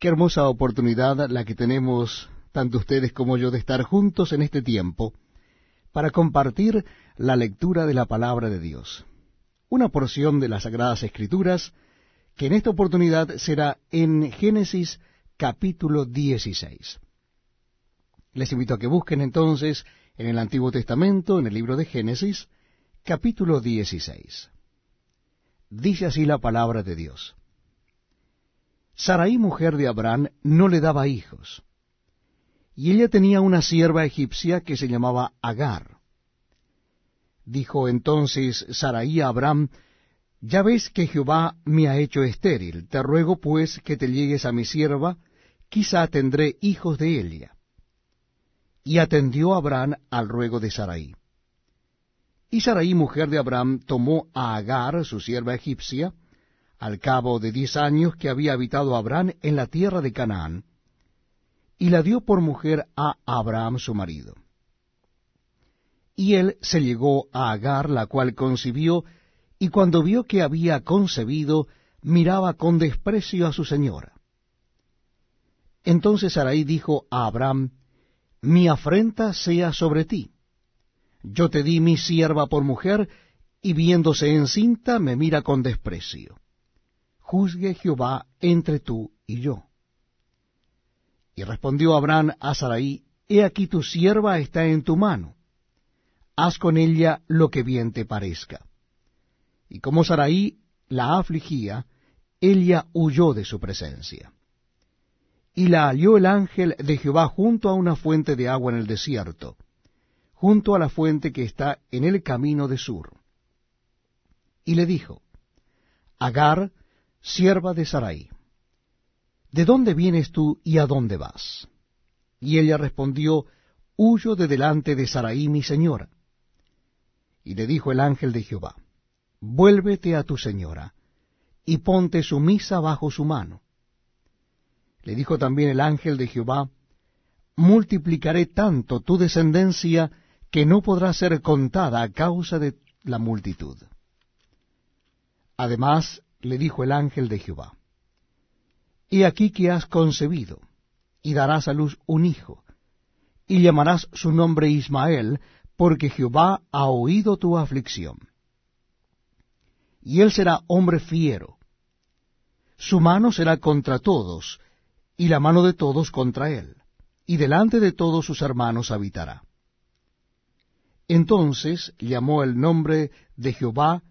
Qué hermosa oportunidad la que tenemos, tanto ustedes como yo, de estar juntos en este tiempo para compartir la lectura de la palabra de Dios. Una porción de las Sagradas Escrituras que en esta oportunidad será en Génesis capítulo 16. Les invito a que busquen entonces en el Antiguo Testamento, en el libro de Génesis, capítulo 16. Dice así la palabra de Dios. Sarai, mujer de Abraham, no le daba hijos. Y ella tenía una sierva egipcia que se llamaba Agar. Dijo entonces Sarai a Abraham, Ya ves que Jehová me ha hecho estéril, te ruego pues que te llegues a mi sierva, quizá tendré hijos de ella. Y atendió Abraham al ruego de Sarai. Y Sarai, mujer de Abraham, tomó a Agar, su sierva egipcia, al cabo de diez años que había habitado Abraham en la tierra de Canaán, y la dio por mujer a Abraham su marido. Y él se llegó a Agar, la cual concibió, y cuando vio que había concebido, miraba con desprecio a su señora. Entonces Sarai dijo a Abraham, Mi afrenta sea sobre ti. Yo te di mi sierva por mujer, y viéndose encinta me mira con desprecio juzgue Jehová entre tú y yo. Y respondió Abraham a Sarai, He aquí tu sierva está en tu mano, haz con ella lo que bien te parezca. Y como Sarai la afligía, ella huyó de su presencia. Y la halló el ángel de Jehová junto a una fuente de agua en el desierto, junto a la fuente que está en el camino de Sur. Y le dijo, Agar, sierva de Sarai, ¿de dónde vienes tú y a dónde vas? Y ella respondió, Huyo de delante de Sarai mi señora. Y le dijo el ángel de Jehová, Vuélvete a tu señora, y ponte sumisa bajo su mano. Le dijo también el ángel de Jehová, Multiplicaré tanto tu descendencia que no podrá ser contada a causa de la multitud. Además, le dijo el ángel de Jehová, He aquí que has concebido, y darás a luz un hijo, y llamarás su nombre Ismael, porque Jehová ha oído tu aflicción. Y él será hombre fiero. Su mano será contra todos, y la mano de todos contra él, y delante de todos sus hermanos habitará. Entonces llamó el nombre de Jehová,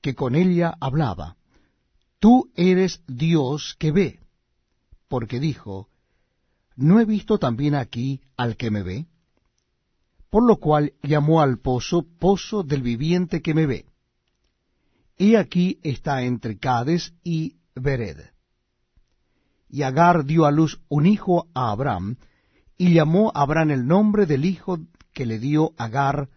que con ella hablaba, Tú eres Dios que ve, porque dijo, ¿no he visto también aquí al que me ve? Por lo cual llamó al pozo pozo del viviente que me ve. Y aquí está entre Cades y Bered. Y Agar dio a luz un hijo a Abraham, y llamó a Abraham el nombre del hijo que le dio Agar,